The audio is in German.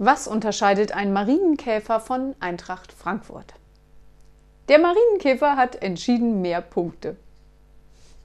Was unterscheidet ein Marienkäfer von Eintracht Frankfurt? Der Marienkäfer hat entschieden mehr Punkte.